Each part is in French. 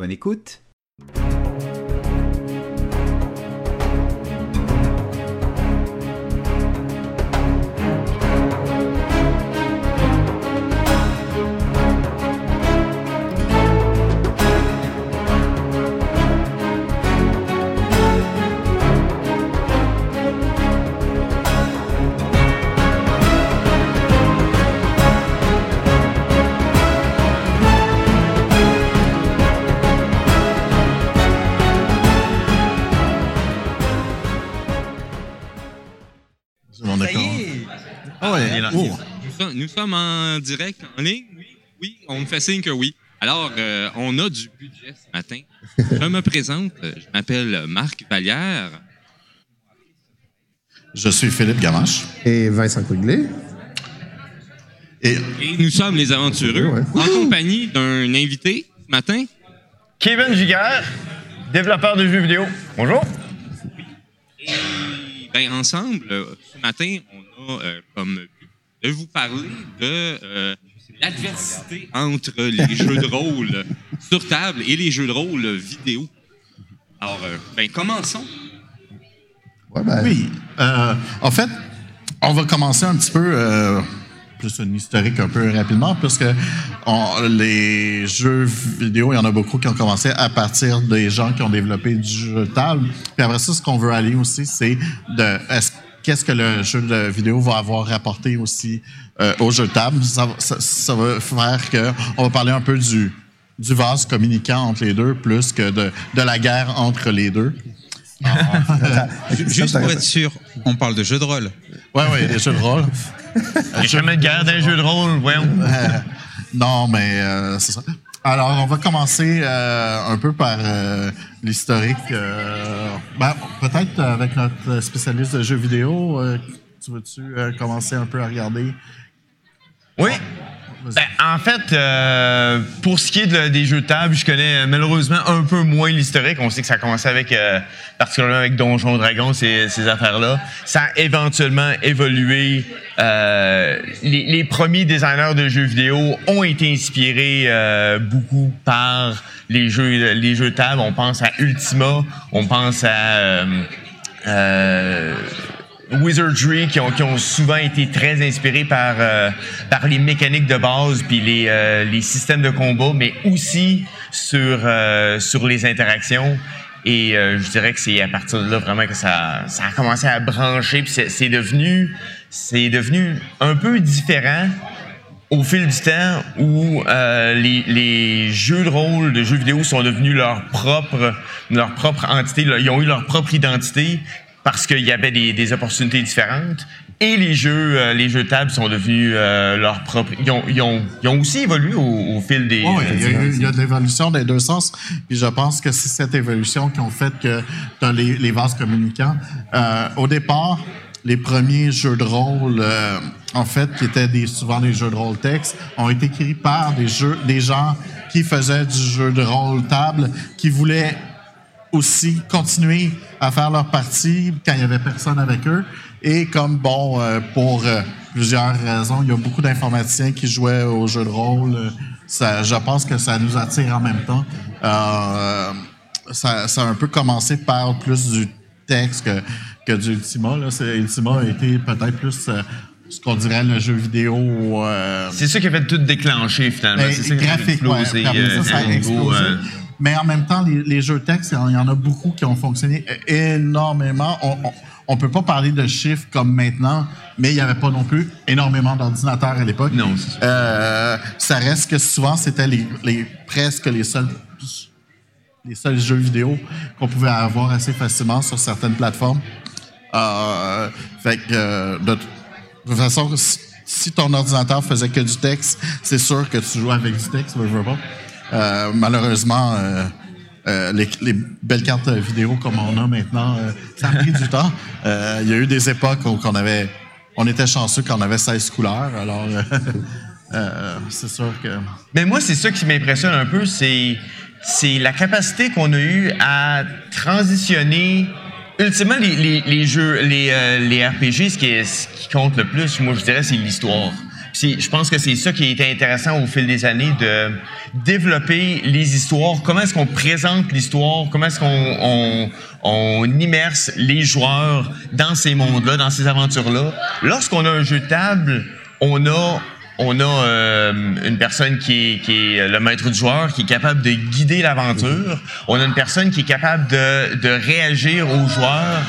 at gmail.com. Nous sommes en direct, en ligne? Oui, oui, on me fait signe que oui. Alors, euh, on a du budget ce matin. Je me présente, je m'appelle Marc Vallière. Je suis Philippe Gamache. Et Vincent Quigley. Et, nous sommes les aventureux, en compagnie d'un invité ce matin. Kevin Giguère, développeur de jeux vidéo. Bonjour. Et ben, ensemble, ce matin, on a euh, comme de vous parler de euh, l'adversité entre les jeux de rôle sur table et les jeux de rôle vidéo. Alors, euh, ben, commençons. Ben, oui. Euh, en fait, on va commencer un petit peu plus une historique un peu rapidement, puisque les jeux vidéo, il y en a beaucoup qui ont commencé à partir des gens qui ont développé du jeu de table. Puis après ça, ce qu'on veut aller aussi, c'est de qu'est-ce que le jeu de vidéo va avoir rapporté aussi euh, au jeu de table. Ça, va faire que on va parler un peu du, du vase communicant entre les deux plus que de, de la guerre entre les deux. Juste pour être sûr, on parle de jeux de rôle. Oui, oui, des jeux de rôle. N'y jamais de guerre dans les jeux de rôle, voyons. non, mais euh, c'est ça. Alors, on va commencer euh, un peu par euh, l'historique. Euh, ben, peut-être avec notre spécialiste de jeux vidéo. tu veux-tu commencer un peu à regarder? Oui. Ben, en fait, euh, pour ce qui est des jeux de table, je connais malheureusement un peu moins l'historique. On sait que ça a commencé avec, euh, particulièrement avec Donjon Dragon, ces, affaires-là. Ça a éventuellement évolué. Euh, les, premiers designers de jeux vidéo ont été inspirés euh, beaucoup par les jeux, les jeux de table. On pense à Ultima, on pense à euh, Wizardry qui ont, qui ont, souvent été très inspirés par, euh, par les mécaniques de base puis les, euh, les systèmes de combat, mais aussi sur, euh, sur les interactions. Et je dirais que c'est à partir de là vraiment que ça, ça a commencé à brancher puis c'est devenu c'est devenu un peu différent au fil du temps où les, les, jeux de rôle de jeux vidéo sont devenus leur propre leur propre entité, ils ont eu leur propre identité parce qu'il y avait des, des, opportunités différentes. Et les jeux, euh, les jeux de table sont devenus euh, leur propre. Ils ont, ils, ont, ils ont, aussi évolué au, fil des. Oui, il, y a, de l'évolution des deux sens. Puis je pense que c'est cette évolution qui ont fait que dans les, les vases communicants. Euh, au départ, les premiers jeux de rôle, en fait, qui étaient des, souvent des jeux de rôle texte, ont été écrits par des jeux, des gens qui faisaient du jeu de rôle table, qui voulaient aussi continuer à faire leur partie quand il y avait personne avec eux. Et comme, bon, euh, pour euh, plusieurs raisons, il y a beaucoup d'informaticiens qui jouaient au jeu de rôle. Ça, je pense que ça nous attire en même temps. Euh, ça, ça, a un peu commencé par plus du texte que, que du Ultima. Là. Ultima a été peut-être plus ce qu'on dirait le jeu vidéo. c'est ça qui a fait tout déclencher finalement. Ben, c'est ça qui a explosé. ça, ça a explosé. Mais en même temps, les, les jeux texte, il y en a beaucoup qui ont fonctionné énormément. On, ne peut pas parler de chiffres comme maintenant, mais il n'y avait pas non plus énormément d'ordinateurs à l'époque. Non, euh, ça reste que souvent, c'était les, les, presque les seuls, les seuls jeux vidéo qu'on pouvait avoir assez facilement sur certaines plateformes. Euh, fait que, de, toute façon, si ton ordinateur faisait que du texte, c'est sûr que tu jouais avec du texte, je veux pas. Euh, malheureusement, les, les, belles cartes vidéo comme on a maintenant, ça a pris du temps. Il y a eu des époques où on était chanceux qu'on avait 16 couleurs. Alors, c'est sûr que. Mais moi, c'est ça qui m'impressionne un peu, c'est la capacité qu'on a eue à transitionner ultimement, les, jeux, les, euh, RPG, ce qui compte le plus, moi, je dirais, c'est l'histoire. Je pense que c'est ça qui a été intéressant au fil des années de développer les histoires. Comment est-ce qu'on présente l'histoire? Comment est-ce qu'on on, on immerse les joueurs dans ces mondes-là, dans ces aventures-là? Lorsqu'on a un jeu de table, on a on a euh, une personne qui est, le maître du joueur, qui est capable de guider l'aventure. On a une personne qui est capable de, réagir aux joueurs.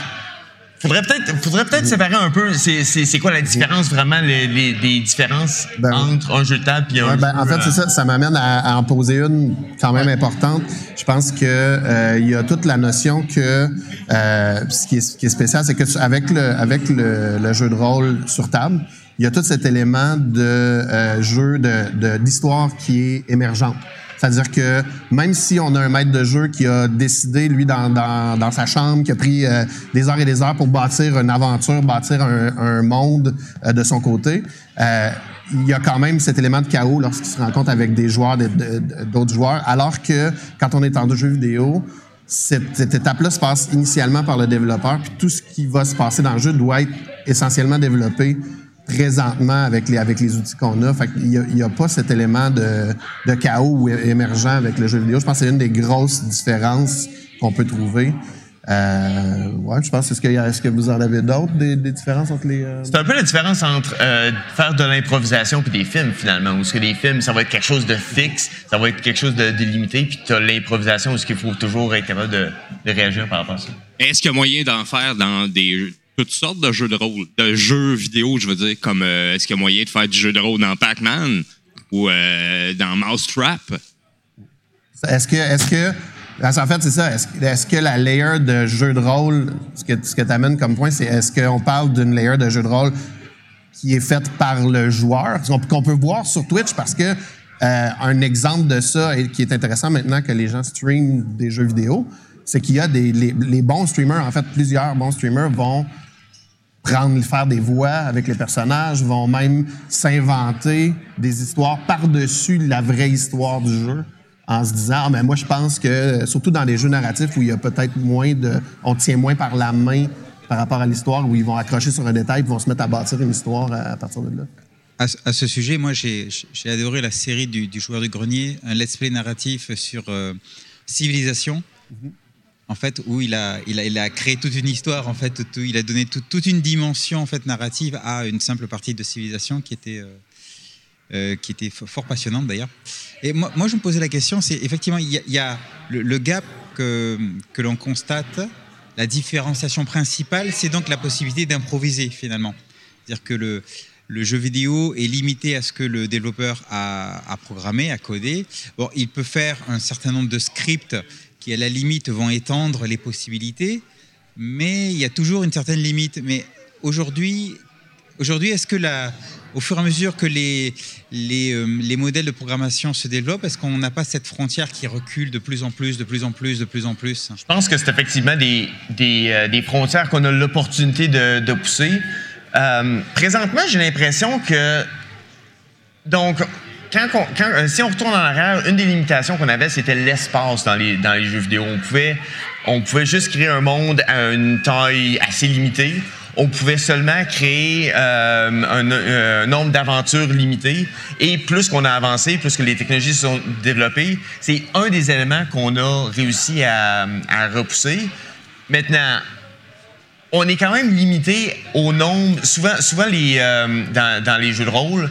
Faudrait peut-être, faudrait peut-être séparer un peu. C'est, quoi la différence vraiment, les, les, différences ben entre un jeu de table et un ben, En fait, c'est ça. Ça m'amène à, en poser une quand même importante. Je pense que euh, il y a toute la notion que euh, ce, qui est, qui est spécial, c'est que avec le avec le jeu de rôle sur table, il y a tout cet élément de euh, jeu, de d'histoire qui est émergente. C'est-à-dire que même si on a un maître de jeu qui a décidé, lui, dans, dans, dans sa chambre, qui a pris euh, des heures et des heures pour bâtir une aventure, bâtir un, un monde euh, de son côté, euh, il y a quand même cet élément de chaos lorsqu'il se rencontre avec des joueurs, d'autres joueurs, alors que quand on est en jeu vidéo, cette, cette étape-là se passe initialement par le développeur, puis tout ce qui va se passer dans le jeu doit être essentiellement développé présentement avec les, avec les outils qu'on a. Fait il n'y a, a, pas cet élément de, de chaos émergent avec le jeu vidéo. Je pense que c'est une des grosses différences qu'on peut trouver. Euh, ouais, je pense. Est-ce que, est-ce que vous en avez d'autres des, des, différences entre les. Euh... C'est un peu la différence entre euh, faire de l'improvisation puis des films finalement. Où ce que des films, ça va être quelque chose de fixe, ça va être quelque chose de délimité, puis tu as l'improvisation où ce qu'il faut toujours être capable de, de réagir par rapport à ça. Est-ce qu'il y a moyen d'en faire dans des toutes sortes de jeux de rôle, de jeux vidéo, je veux dire, comme euh, est-ce qu'il y a moyen de faire du jeu de rôle dans Pac-Man ou euh, dans Mousetrap? Est-ce que, est-ce que, en fait, c'est ça. Est-ce, que la layer de jeu de rôle, ce que, ce que tu amènes comme point, c'est est-ce qu'on parle d'une layer de jeu de rôle qui est faite par le joueur, qu'on peut voir sur Twitch parce que euh, un exemple de ça et qui est intéressant maintenant que les gens streament des jeux vidéo, c'est qu'il y a des les bons streamers, en fait, plusieurs bons streamers vont prendre, faire des voix avec les personnages, vont même s'inventer des histoires par-dessus la vraie histoire du jeu en se disant, ah, mais moi, je pense que, surtout dans les jeux narratifs où il y a peut-être moins de, on tient moins par la main par rapport à l'histoire, où ils vont accrocher sur un détail, ils vont se mettre à bâtir une histoire à, partir de là. À, ce sujet, moi, j'ai adoré la série du, joueur du grenier, un let's play narratif sur euh, civilisation. Mm-hmm en fait, où il a, créé toute une histoire, en fait, il a donné toute une dimension en fait narrative à une simple partie de civilisation qui était, euh, euh, qui était fort passionnante d'ailleurs. Et moi, je me posais la question, c'est effectivement, il y a, le, gap que, l'on constate, la différenciation principale, c'est donc la possibilité d'improviser finalement. C'est-à-dire que le, le jeu vidéo est limité à ce que le développeur a, a programmé, a codé. Bon, il peut faire un certain nombre de scripts qui à la limite vont étendre les possibilités, mais il y a toujours une certaine limite. Mais aujourd'hui, aujourd'hui est-ce que la, au fur et à mesure que les, les, euh, les modèles de programmation se développent, est-ce qu'on n'a pas cette frontière qui recule de plus en plus, de plus en plus, de plus en plus? Je pense que c'est effectivement des, des, euh, des frontières qu'on a l'opportunité de, pousser. Euh, présentement, j'ai l'impression que donc quand, euh, si on retourne en arrière, une des limitations qu'on avait, c'était l'espace dans les, dans les jeux vidéo. On pouvait, on pouvait juste créer un monde à une taille assez limitée. On pouvait seulement créer euh, un, nombre d'aventures limité. Et plus qu'on a avancé, plus que les technologies se sont développées, c'est un des éléments qu'on a réussi à, à repousser. Maintenant, on est quand même limité au nombre. Souvent, souvent les, euh, dans, dans les jeux de rôle,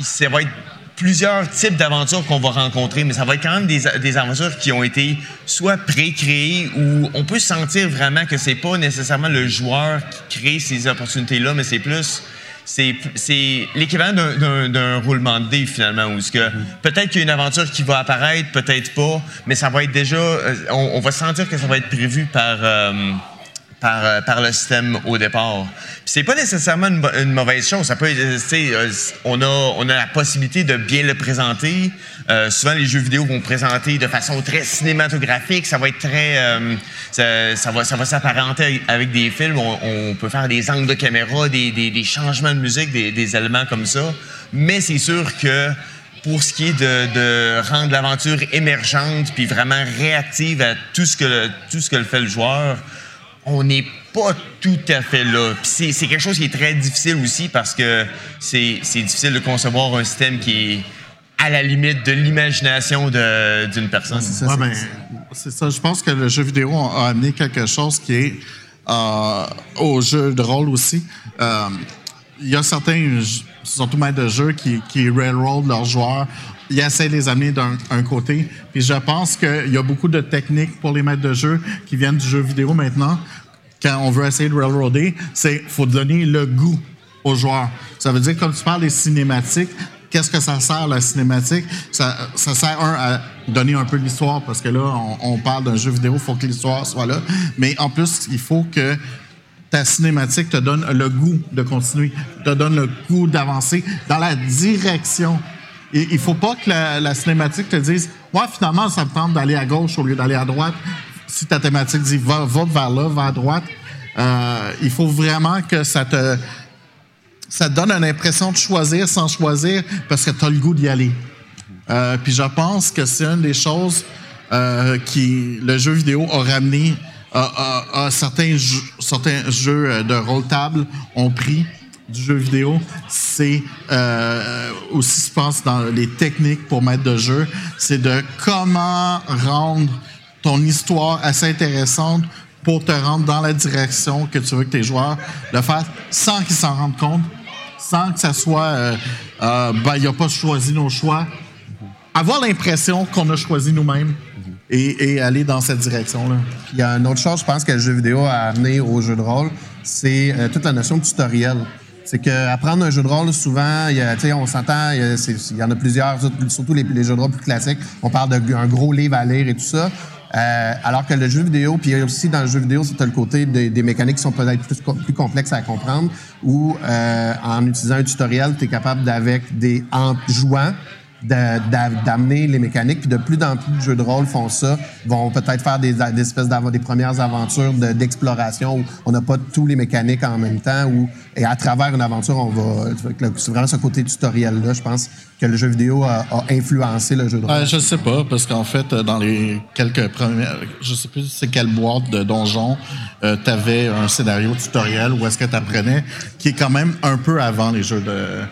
ça va être plusieurs types d'aventures qu'on va rencontrer, mais ça va être quand même des, des aventures qui ont été soit pré-créées ou on peut sentir vraiment que c'est pas nécessairement le joueur qui crée ces opportunités-là, mais c'est plus c'est, c'est l'équivalent d'un, roulement de dés finalement où que peut-être qu'il y a une aventure qui va apparaître, peut-être pas, mais ça va être déjà, euh, on, va sentir que ça va être prévu par euh, par, euh, par le système au départ. C'est pas nécessairement une, mauvaise chose. On a, la possibilité de bien le présenter. Euh, souvent, les jeux vidéo vont présenter de façon très cinématographique. Ça va être très, euh, ça, va, s'apparenter avec des films. On, peut faire des angles de caméra, des, changements de musique, des, éléments comme ça. Mais c'est sûr que pour ce qui est de, rendre l'aventure émergente puis vraiment réactive à tout ce que tout ce que fait le joueur, on n'est pas tout à fait là. Puis c'est quelque chose qui est très difficile aussi parce que c'est difficile de concevoir un système qui est à la limite de l'imagination d'une personne. c'est ça, ouais, ben, ça. Je pense que le jeu vidéo a amené quelque chose qui est euh, au jeu de rôle aussi. Euh, il y a certains, surtout maîtres de jeu, qui, qui railroad leurs joueurs. Ils essaient de les amener d'un côté. Puis je pense qu'il y a beaucoup de techniques pour les maîtres de jeu qui viennent du jeu vidéo maintenant. Quand on veut essayer de railroader, c'est faut donner le goût aux joueurs. Ça veut dire, comme tu parles des cinématiques, qu'est-ce que ça sert, la cinématique? Ça, ça sert, un, à donner un peu l'histoire, parce que là, on, on parle d'un jeu vidéo, il faut que l'histoire soit là. Mais en plus, il faut que ta cinématique te donne le goût de continuer, te donne le goût d'avancer dans la direction. Il faut pas que la, cinématique te dise, ouais, finalement, ça me tente d'aller à gauche au lieu d'aller à droite. Si ta thématique dit, va, va vers là, va à droite, euh, il faut vraiment que ça te, ça donne une impression de choisir sans choisir parce que tu as le goût d'y aller. Euh, puis je pense que c'est une des choses euh, qui le jeu vidéo a ramené à, certains, certains jeux de rôle table ont pris du jeu vidéo, c'est euh, aussi, je pense, dans les techniques pour mettre de jeu, c'est de comment rendre ton histoire assez intéressante pour te rendre dans la direction que tu veux que tes joueurs le fassent sans qu'ils s'en rendent compte, sans que ça soit, euh, euh, ben, il n'a pas choisi nos choix. Avoir l'impression qu'on a choisi nous-mêmes et, aller dans cette direction-là. Il y a une autre chose, je pense, que le jeu vidéo a amené au jeu de rôle, c'est euh, toute la notion de tutoriel. C'est qu'apprendre un jeu de rôle, souvent, y a, on s'entend, il, y en a plusieurs, surtout les, jeux de rôle plus classiques. On parle d'un gros livre à lire et tout ça. Euh, alors que le jeu vidéo, puis aussi dans le jeu vidéo, c'est le côté des, mécaniques qui sont peut-être plus, plus, complexes à comprendre, où euh, en utilisant un tutoriel, tu es capable d'avec des en jouant d'amener les mécaniques. Puis de plus en plus de jeux de rôle font ça, vont peut-être faire des, des espèces d'avoir des premières aventures d'exploration où on n'a pas tous les mécaniques en même temps. Où, et à travers une aventure, on va. C'est vraiment ce côté tutoriel-là, je pense, que le jeu vidéo a, a influencé le jeu de rôle. Euh, je sais pas, parce qu'en fait, dans les quelques premières. Je sais plus c'est quelle boîte de donjon, euh, tu avais un scénario tutoriel où est-ce que tu apprenais, qui est quand même un peu avant les jeux de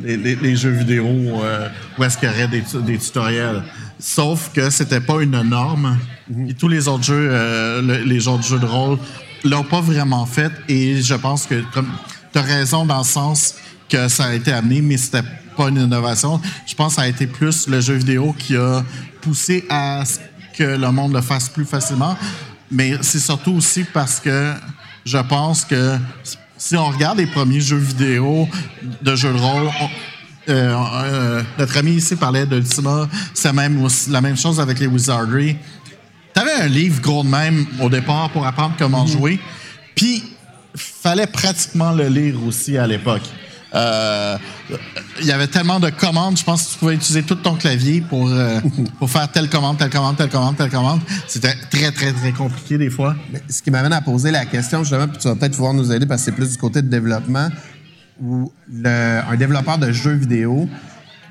les, les, les, jeux vidéo euh, où est-ce qu'il y aurait des, des, tutoriels. Sauf que c'était pas une norme. Mm -hmm. Et tous les autres jeux, euh, le, les autres jeux de rôle l'ont pas vraiment fait. Et je pense que tu as raison dans le sens que ça a été amené, mais c'était pas une innovation. Je pense que ça a été plus le jeu vidéo qui a poussé à ce que le monde le fasse plus facilement. Mais c'est surtout aussi parce que je pense que si on regarde les premiers jeux vidéo de jeux de rôle, on, euh, euh, notre ami ici parlait de l'Ultima, c'est même la même chose avec les Wizardry. T'avais un livre gros de même au départ pour apprendre comment mm -hmm. jouer, puis fallait pratiquement le lire aussi à l'époque. Euh, il y avait tellement de commandes, je pense que tu pouvais utiliser tout ton clavier pour, euh, pour faire telle commande, telle commande, telle commande, telle commande. C'était très, très, très compliqué des fois. Mais ce qui m'amène à poser la question, justement, puis tu vas peut-être pouvoir nous aider parce que c'est plus du côté de développement, où le, un développeur de jeux vidéo,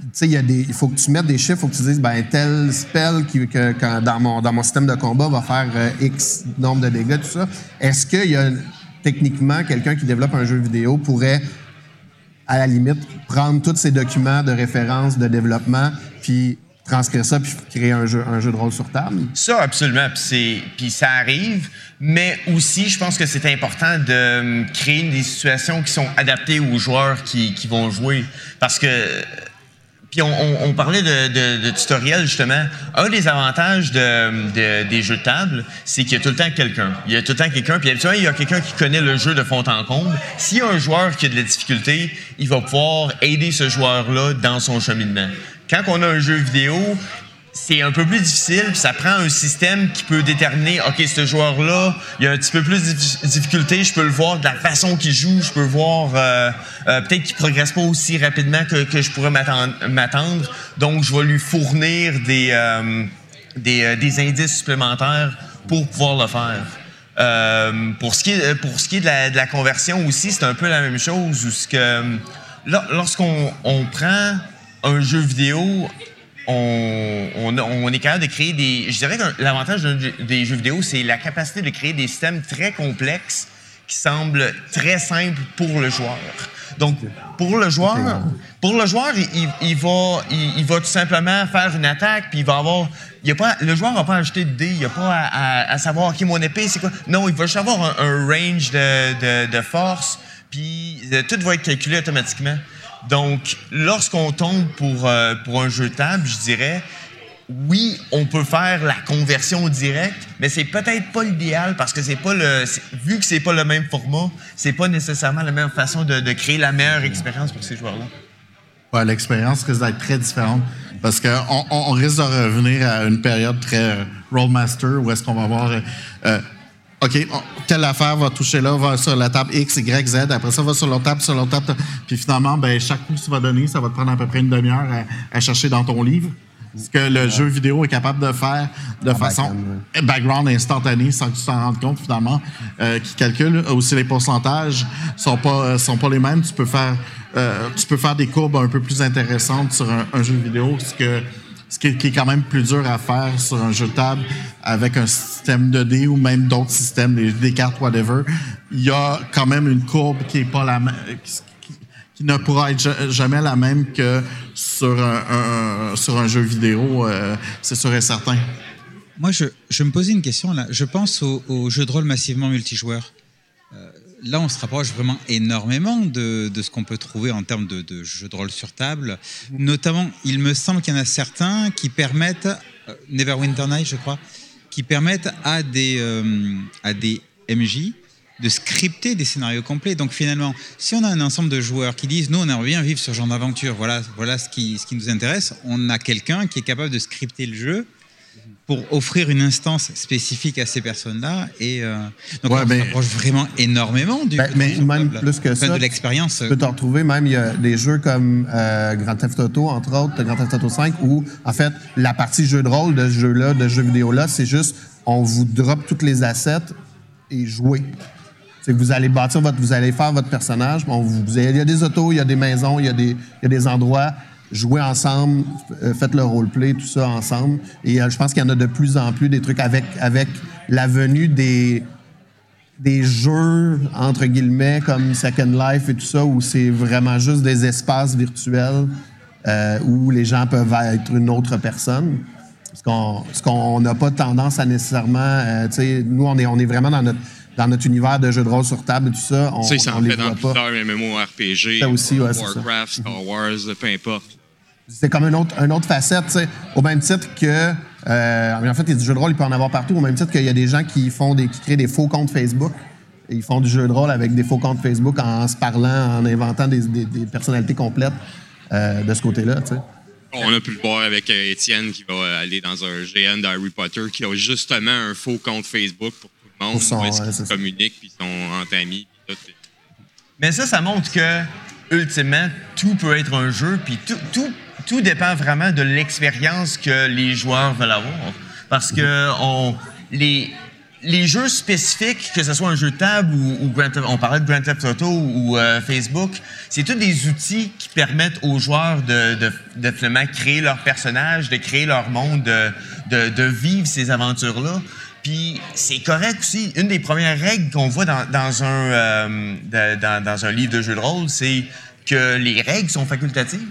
tu sais, il y a des, il faut que tu mettes des chiffres, il faut que tu dises, ben, tel spell qui, que, que dans, mon, dans mon système de combat va faire euh, X nombre de dégâts, tout ça. Est-ce qu'il y a techniquement quelqu'un qui développe un jeu vidéo pourrait à la limite, prendre tous ces documents de référence, de développement, puis transcrire ça, puis créer un jeu, un jeu de rôle sur table? Ça, absolument. Puis, puis ça arrive. Mais aussi, je pense que c'est important de créer des situations qui sont adaptées aux joueurs qui, qui vont jouer. Parce que puis on, parlait de, de, de, tutoriel, justement. Un des avantages de, de des jeux de table, c'est qu'il y a tout le temps quelqu'un. Il y a tout le temps quelqu'un, puis habituellement, il y a quelqu'un qui connaît le jeu de fond en comble. S'il y a un joueur qui a de la difficulté, il va pouvoir aider ce joueur-là dans son cheminement. Quand on a un jeu vidéo, c'est un peu plus difficile, puis ça prend un système qui peut déterminer, OK, ce joueur-là, il a un petit peu plus de difficulté, je peux le voir de la façon qu'il joue, je peux voir euh, euh, peut-être qu'il progresse pas aussi rapidement que, je pourrais m'attendre, donc je vais lui fournir des, euh, des, indices supplémentaires pour pouvoir le faire. pour ce qui est, pour ce qui est de, la, conversion aussi, c'est un peu la même chose, où que lorsqu'on on prend un jeu vidéo on, est capable de créer des. Je dirais que l'avantage des jeux vidéo, c'est la capacité de créer des systèmes très complexes qui semblent très simples pour le joueur. Donc, pour le joueur, pour le joueur, il, va, il, va tout simplement faire une attaque, puis il va avoir. Il a pas, le joueur n'a pas à ajouter de dés, il n'a pas à, savoir, OK, mon épée, c'est quoi? Non, il va juste avoir un, range de, force, puis euh, tout va être calculé automatiquement. Donc, lorsqu'on tombe pour, euh, pour un jeu de table, je dirais, oui, on peut faire la conversion directe, mais c'est peut-être pas l'idéal parce que c'est pas le, vu que c'est pas le même format, c'est pas nécessairement la même façon de, créer la meilleure expérience pour ces joueurs-là. Ouais, l'expérience risque d'être très différente parce qu'on on, risque de revenir à une période très Rollmaster où est-ce qu'on va avoir euh, OK, telle affaire va toucher là, va sur la table X, Y, Z. Après ça, va sur l'autre table, sur l'autre table. Puis finalement, ben, chaque coup que tu vas donner, ça va te prendre à peu près une demi-heure à, chercher dans ton livre. Ce que le jeu vidéo est capable de faire de façon background, instantanée sans que tu t'en rendes compte finalement, euh, qui calcule aussi les pourcentages sont pas sont pas les mêmes. Tu peux faire euh, tu peux faire des courbes un peu plus intéressantes sur un, un jeu vidéo, ce que ce qui est, quand même plus dur à faire sur un jeu de table avec un système de dés ou même d'autres systèmes, des, cartes, whatever. Il y a quand même une courbe qui est pas la qui, ne pourra être jamais la même que sur un, sur un jeu vidéo, euh, c'est sûr et certain. Moi, je, me posais une question là. Je pense aux au jeux de rôle massivement multijoueurs. Euh, là, on se rapproche vraiment énormément de, ce qu'on peut trouver en termes de, jeux de rôle sur table. Notamment, il me semble qu'il y en a certains qui permettent, euh, Neverwinter Night, je crois, qui permettent à des, euh, à des MJ de scripter des scénarios complets. Donc finalement, si on a un ensemble de joueurs qui disent, nous, on aimerait bien vivre ce genre d'aventure, voilà, voilà ce, qui, ce qui nous intéresse, on a quelqu'un qui est capable de scripter le jeu pour offrir une instance spécifique à ces personnes-là. Et euh, donc, on mais, vraiment énormément du, ben, mais même plus que ça, de l'expérience. Tu peux t'en retrouver même, il y a des jeux comme euh, Grand Theft Auto, entre autres, Grand Theft Auto 5, où, en fait, la partie jeu de rôle de ce jeu-là, de ce jeu vidéo-là, c'est juste, on vous drop toutes les assets et jouer. C'est que vous allez bâtir votre, vous allez faire votre personnage. Bon, vous, il y a des autos, il y a des maisons, il y a des, il y a des endroits jouer ensemble, euh, faites le roleplay, tout ça ensemble. Et euh, je pense qu'il y en a de plus en plus des trucs avec, avec la venue des, des jeux, entre guillemets, comme Second Life et tout ça, où c'est vraiment juste des espaces virtuels euh, où les gens peuvent être une autre personne. Ce qu'on n'a pas tendance à nécessairement... sais, nous, on est, on est vraiment dans notre dans notre univers de jeux de rôle sur table et tout ça, on, ça, ça en fait dans plusieurs MMORPG, ça aussi, ouais, Warcraft, Star Wars, peu importe c'est comme une autre, une autre facette, sais, au même titre que. Euh, en fait, il y a du jeu de rôle, il peut en avoir partout, au même titre qu'il y a des gens qui font des, qui créent des faux comptes Facebook. Et ils font du jeu de rôle avec des faux comptes Facebook en se parlant, en inventant des, des, personnalités complètes euh, de ce côté-là. Tu sais. On a pu le voir avec euh, Étienne qui va aller dans un GN d'Harry Potter qui a justement un faux compte Facebook pour tout le monde. Pour son, ouais, ils communiquent, puis ils sont entre amis. Mais ça, ça montre que, ultimement, tout peut être un jeu, puis tout, tout tout dépend vraiment de l'expérience que les joueurs veulent avoir. Parce que les, jeux spécifiques, que ce soit un jeu de table ou, on parlait de Grand Theft Auto ou euh, Facebook, c'est tous des outils qui permettent aux joueurs de, créer leur personnage, de créer leur monde, de, vivre ces aventures-là. Puis c'est correct aussi. Une des premières règles qu'on voit dans, un, euh, dans un livre de jeu de rôle, c'est que les règles sont facultatives.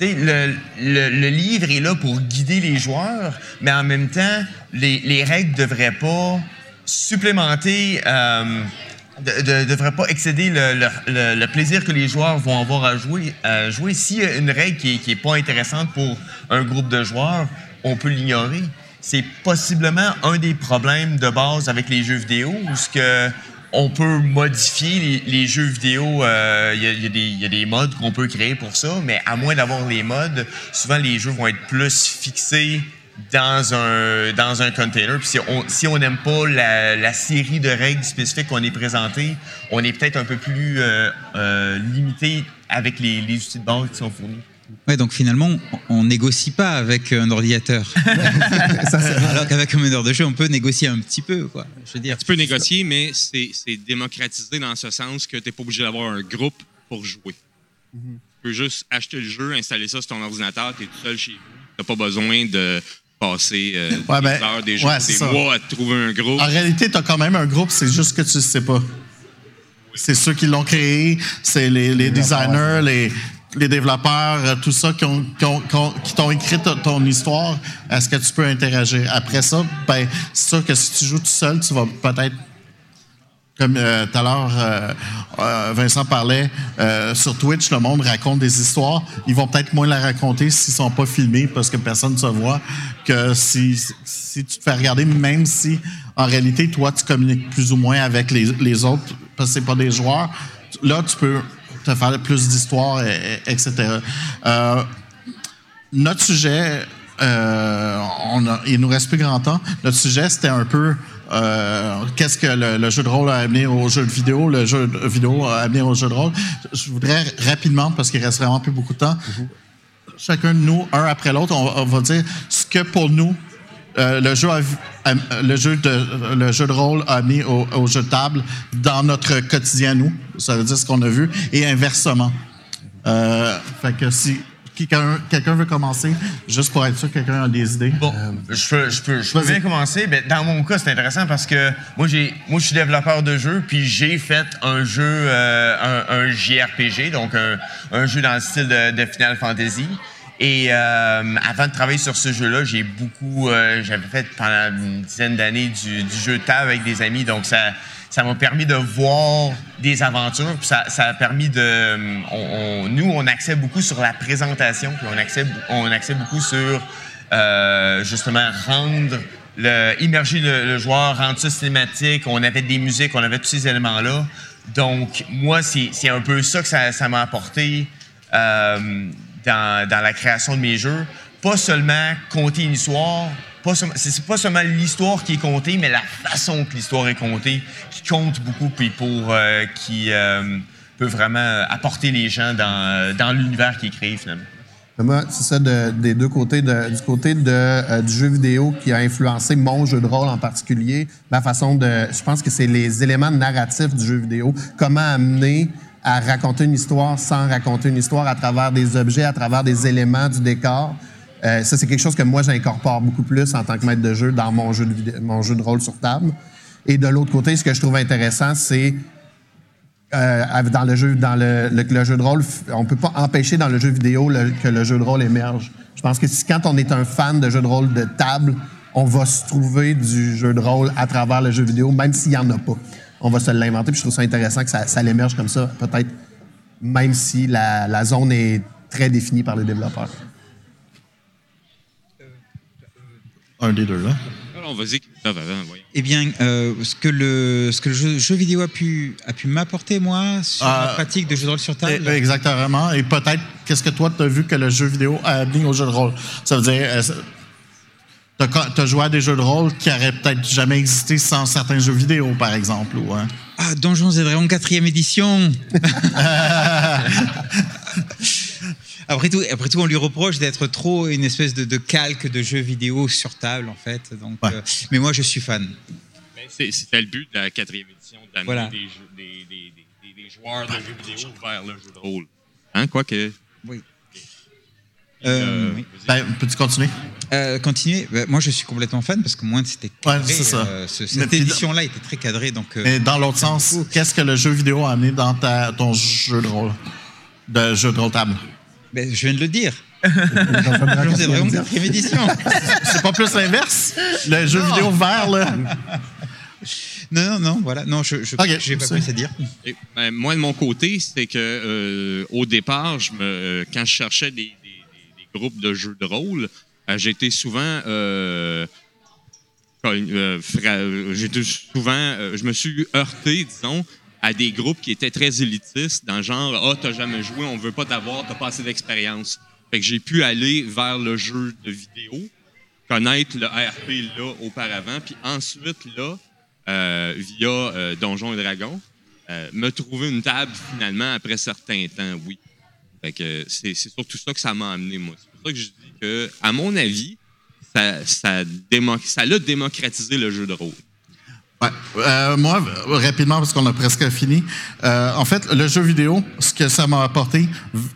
Le, livre est là pour guider les joueurs, mais en même temps, les, les règles ne devraient pas supplémenter, euh, de, devraient pas excéder le, plaisir que les joueurs vont avoir à jouer. À jouer. S'il y a une règle qui n'est est pas intéressante pour un groupe de joueurs, on peut l'ignorer. C'est possiblement un des problèmes de base avec les jeux vidéo, où ce que on peut modifier les, jeux vidéo. Euh, il y, a des modes qu'on peut créer pour ça, mais à moins d'avoir les modes, souvent les jeux vont être plus fixés dans un, dans un container. Puis si on si n'aime pas la, série de règles spécifiques qu'on est présenté, on est peut-être un peu plus euh, euh, limité avec les, les outils de base qui sont fournis. Ouais, donc finalement, on négocie pas avec un ordinateur. ça, Alors qu'avec un meneur de jeu, on peut négocier un petit peu, quoi. Je veux dire. Tu peux négocier, mais c'est démocratisé dans ce sens que tu n'es pas obligé d'avoir un groupe pour jouer. Mm -hmm. Tu peux juste acheter le jeu, installer ça sur ton ordinateur, tu es tout seul chez vous. Tu n'as pas besoin de passer euh, ouais, des ben, heures, des jours, ouais, des ça. mois à trouver un groupe. En réalité, tu as quand même un groupe, c'est juste que tu ne sais pas. C'est ceux qui l'ont créé, c'est les, les designers, les, les développeurs, euh, tout ça qui ont, qui ont, qui ont- qui t'ont écrit ton, histoire. Est-ce que tu peux interagir? Après ça, ben, c'est sûr que si tu joues tout seul, tu vas peut-être comme euh, tout à l'heure, euh, Vincent parlait, sur Twitch, le monde raconte des histoires. Ils vont peut-être moins la raconter s'ils sont pas filmés parce que personne ne se voit que si, si tu te fais regarder, même si en réalité, toi, tu communiques plus ou moins avec les, les autres parce que c'est pas des joueurs. Là, tu peux te faire plus d'histoires, et- et- etc. Euh, notre sujet, euh, on a- il nous reste plus grand temps. Notre sujet, c'était un peu euh, qu'est-ce que le, le jeu de rôle a amené au jeu de vidéo, le jeu de vidéo a amené au jeu de rôle. Je voudrais rapidement, parce qu'il reste vraiment plus beaucoup de temps, chacun de nous, un après l'autre, on, on va dire ce que pour nous, euh, le, jeu a- a- le, jeu de, le jeu de rôle a mis au, au jeu de table dans notre quotidien, nous. Ça veut dire ce qu'on a vu, et inversement. Euh, fait que si quelqu'un veut commencer, juste pour être sûr que quelqu'un a des idées. Bon, je peux, je peux, je peux vas-y. bien commencer. Ben, dans mon cas, c'est intéressant parce que moi, j'ai, moi, je suis développeur de jeux, puis j'ai fait un jeu, euh, un, un JRPG, donc un, un jeu dans le style de, de Final Fantasy. Et euh, avant de travailler sur ce jeu-là, j'ai beaucoup, euh, j'avais fait pendant une dizaine d'années du, jeu de table avec des amis, donc ça, ça m'a permis de voir des aventures, puis ça, a permis de, on- nous, on axait beaucoup sur la présentation, puis on axait, on beaucoup sur euh, justement rendre le, immerger le, joueur, rendre ça cinématique. On avait des musiques, on avait tous ces éléments-là. Donc, moi, c'est un peu ça que ça m'a apporté euh, dans, dans la création de mes jeux. Pas seulement compter une histoire, pas c'est pas seulement l'histoire qui est contée, mais la façon que l'histoire est contée qui compte beaucoup, puis pour euh, qui euh, peut vraiment apporter les gens dans, dans l'univers qui est créé finalement. Moi, c'est ça de- des deux côtés. de- du côté de, euh, du jeu vidéo qui a influencé mon jeu de rôle en particulier, ma façon de. Je pense que c'est les éléments narratifs du jeu vidéo. Comment amener à raconter une histoire sans raconter une histoire à travers des objets, à travers des éléments du décor. Euh, ça, c'est quelque chose que moi, j'incorpore beaucoup plus en tant que maître de jeu dans mon jeu de, mon jeu de rôle sur table. Et de l'autre côté, ce que je trouve intéressant, c'est euh, dans le jeu, dans le, le- jeu de rôle, on peut pas empêcher dans le jeu vidéo que le jeu de rôle émerge. Je pense que si, quand on est un fan de jeu de rôle de table, on va se trouver du jeu de rôle à travers le jeu vidéo, même s'il y en a pas. On va se l'inventer. Puis je trouve ça intéressant que ça, ça l'émerge comme ça, peut-être même si la, la zone est très définie par les développeurs. Un des deux, là. Alors, vas-y. Eh bien, euh, ce que le, ce que le jeu, jeu vidéo a pu, a pu m'apporter, moi, sur Ah, la pratique de jeu de rôle sur table? Eh, Exactement. Et peut-être, qu'est-ce que toi, tu as vu que le jeu vidéo a amené au jeu de rôle? Ça veut dire, tu as, joué à des jeux de rôle qui auraient peut-être jamais existé sans certains jeux vidéo, par exemple. Ou, hein? Ah, Donjons et Dragons 4 édition après, tout, après tout, on lui reproche d'être trop une espèce de, de calque de jeux vidéo sur table, en fait. Donc, Ouais. euh, mais moi, je suis fan. Ben, C'était le but de la quatrième édition, d'amener Voilà. des, des, des, des, des- des joueurs de jeux vidéo vers le jeu de rôle. Hein, quoi que. Oui. Euh, Euh, oui. Ben, peux-tu continuer? Euh, continuer. Ben, moi, je suis complètement fan parce que moi, c'était Ouais, cadré. c'est ça. euh, ce- cette édition-là était très cadrée. Donc, euh, Mais dans l'autre sens, qu'est-ce que le jeu vidéo a amené dans ta, ton jeu de rôle? De jeu de rôle table? ben, je viens de le dire. Donjons et Dragons 4 édition. C'est pas plus l'inverse? Le jeu vidéo vert, là? non, non, non, voilà. Non, je je- Ok, j'ai pas c'est- plus à dire. Et, ben, moi, de mon côté, c'est que euh, au départ, je me, euh, quand je cherchais des, groupes de jeux de rôle, euh, j'étais souvent. Euh, euh, j'étais souvent. je me suis heurté, disons, à des groupes qui étaient très élitistes, dans le genre Ah, t'as jamais joué, on veut pas t'avoir, t'as pas assez d'expérience. Fait que j'ai pu aller vers le jeu de vidéo connaître le RP là auparavant, puis ensuite là, via euh, Donjons et Dragons, me trouver une table finalement après certains temps, oui. C'est surtout ça que ça m'a amené, moi. C'est pour ça que je dis que, à mon avis, ça, ça, démocratisé le jeu de rôle. Ouais. Euh, moi, rapidement, parce qu'on a presque fini. Euh, en fait, le jeu vidéo, ce que ça m'a apporté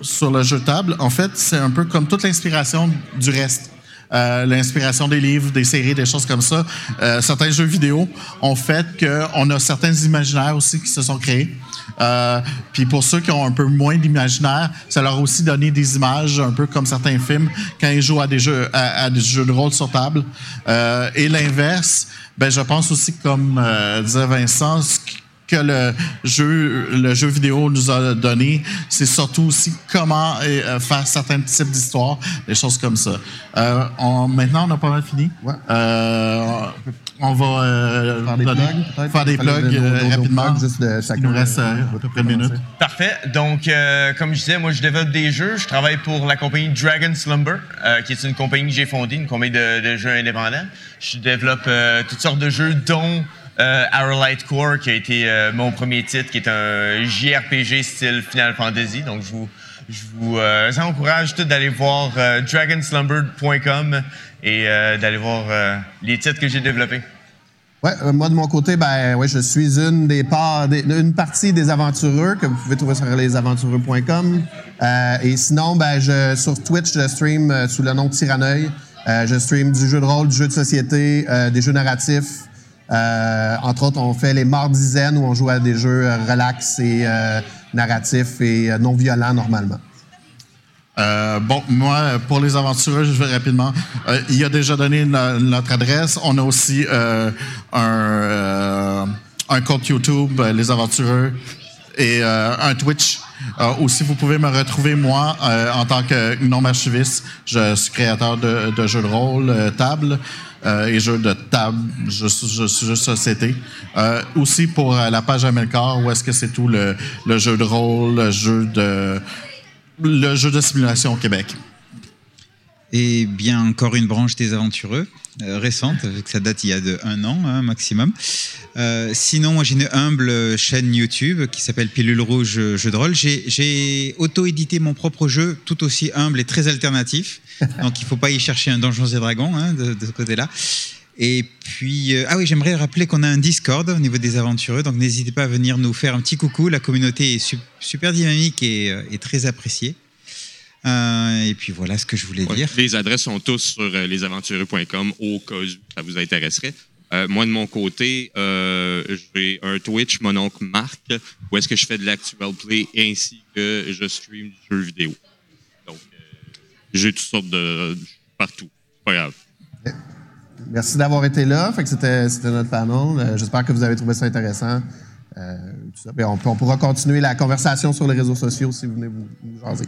sur le jeu table, en fait, c'est un peu comme toute l'inspiration du reste. Euh, l'inspiration des livres, des séries, des choses comme ça. Euh, certains jeux vidéo ont fait qu'on a certains imaginaires aussi qui se sont créés. Euh, puis pour ceux qui ont un peu moins d'imaginaire, ça leur a aussi donné des images, un peu comme certains films, quand ils jouent à des jeux, de rôle sur table. Et l'inverse, ben je pense aussi, comme disait Vincent, ce qui- que le jeu, le jeu vidéo nous a donné, c'est surtout aussi comment euh, faire certains types d'histoires, des choses comme ça. Euh, on- maintenant, on a pas mal fini. Ouais. Euh, on va euh, Faire des donner- plugs, faire des plugs euh, rapidement. plugs, juste de Il nous reste à peu près une minute. Parfait. Donc, euh, comme je disais, moi, je développe des jeux. Je travaille pour la compagnie Dragon Slumber, euh, qui est une compagnie que j'ai fondée, une compagnie de, de jeux indépendants. Je développe euh, toutes sortes de jeux, dont euh, Arrowlight Core, qui a été euh, mon premier titre, qui est un JRPG style Final Fantasy. Donc, je vous, euh, encourage tous d'aller voir euh, dragonslumber.com et d'aller voir les titres que j'ai développés. Ouais, moi de mon côté, ben ouais, je suis une des parts, des- une partie des aventureux que vous pouvez trouver sur lesaventureux.com. Et sinon, ben je sur Twitch, je stream sous le nom de Tyranneuil. Je stream du jeu de rôle, du jeu de société, des jeux narratifs. Euh, entre autres, on fait les mardizaines où on joue à des jeux euh, relax et euh, narratifs et non violents normalement. Bon, moi, pour les aventureux, je vais rapidement. Il a déjà donné no- notre adresse. On a aussi un, compte YouTube, Les Aventureux, et un Twitch. Aussi, vous pouvez me retrouver, moi, en tant que non-archiviste. Je suis créateur de, jeux de rôle, table. Euh, et jeux de table, je, suis- je suis juste société. Euh, aussi pour euh, la page Amelcar, où est-ce que c'est tout le, jeu de rôle, le jeu de le jeu de simulation au Québec. Et bien encore une branche des aventureux, récente, que ça date il y a de un an hein, maximum. Sinon, moi j'ai une humble chaîne YouTube qui s'appelle Pilule Rouge Jeu de rôle. J'ai auto-édité mon propre jeu, tout aussi humble et très alternatif. Donc il faut pas y chercher un Donjons et Dragons hein, de, de ce côté-là. Et puis, euh, ah oui, j'aimerais rappeler qu'on a un Discord au niveau des aventureux, donc n'hésitez pas à venir nous faire un petit coucou. La communauté est su- super dynamique et, euh, et très appréciée. Euh, et puis voilà ce que je voulais Ouais. dire. Les adresses sont tous sur lesaventureux.com au cas où ça vous intéresserait. Euh, moi, de mon côté, euh, j'ai un Twitch, mon oncle Marc, où est-ce que je fais de l'actual play ainsi que je stream du jeu vidéo. J'ai toutes sortes de... partout. Pas grave. Merci d'avoir été là. C'était, notre panel. Euh, j'espère que vous avez trouvé ça intéressant. Euh, on pourra continuer la conversation sur les réseaux sociaux si vous venez vous, vous jaser.